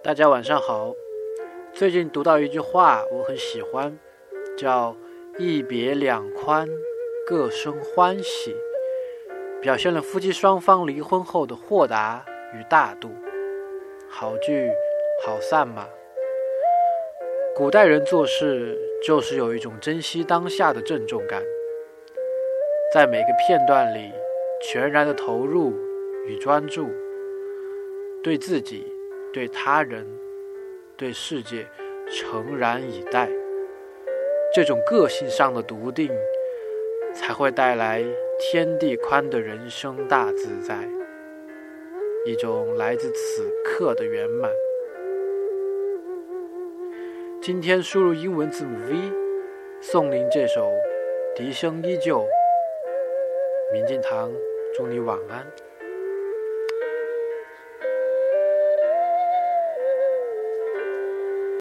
大家晚上好。最近读到一句话，我很喜欢，叫“一别两宽，各生欢喜”，表现了夫妻双方离婚后的豁达与大度。好聚好散嘛。古代人做事就是有一种珍惜当下的郑重感，在每个片段里全然的投入与专注，对自己、对他人、对世界诚然以待。这种个性上的笃定，才会带来天地宽的人生大自在，一种来自此刻的圆满。今天输入英文字母 V，送您这首《笛声依旧》。明镜堂，祝你晚安。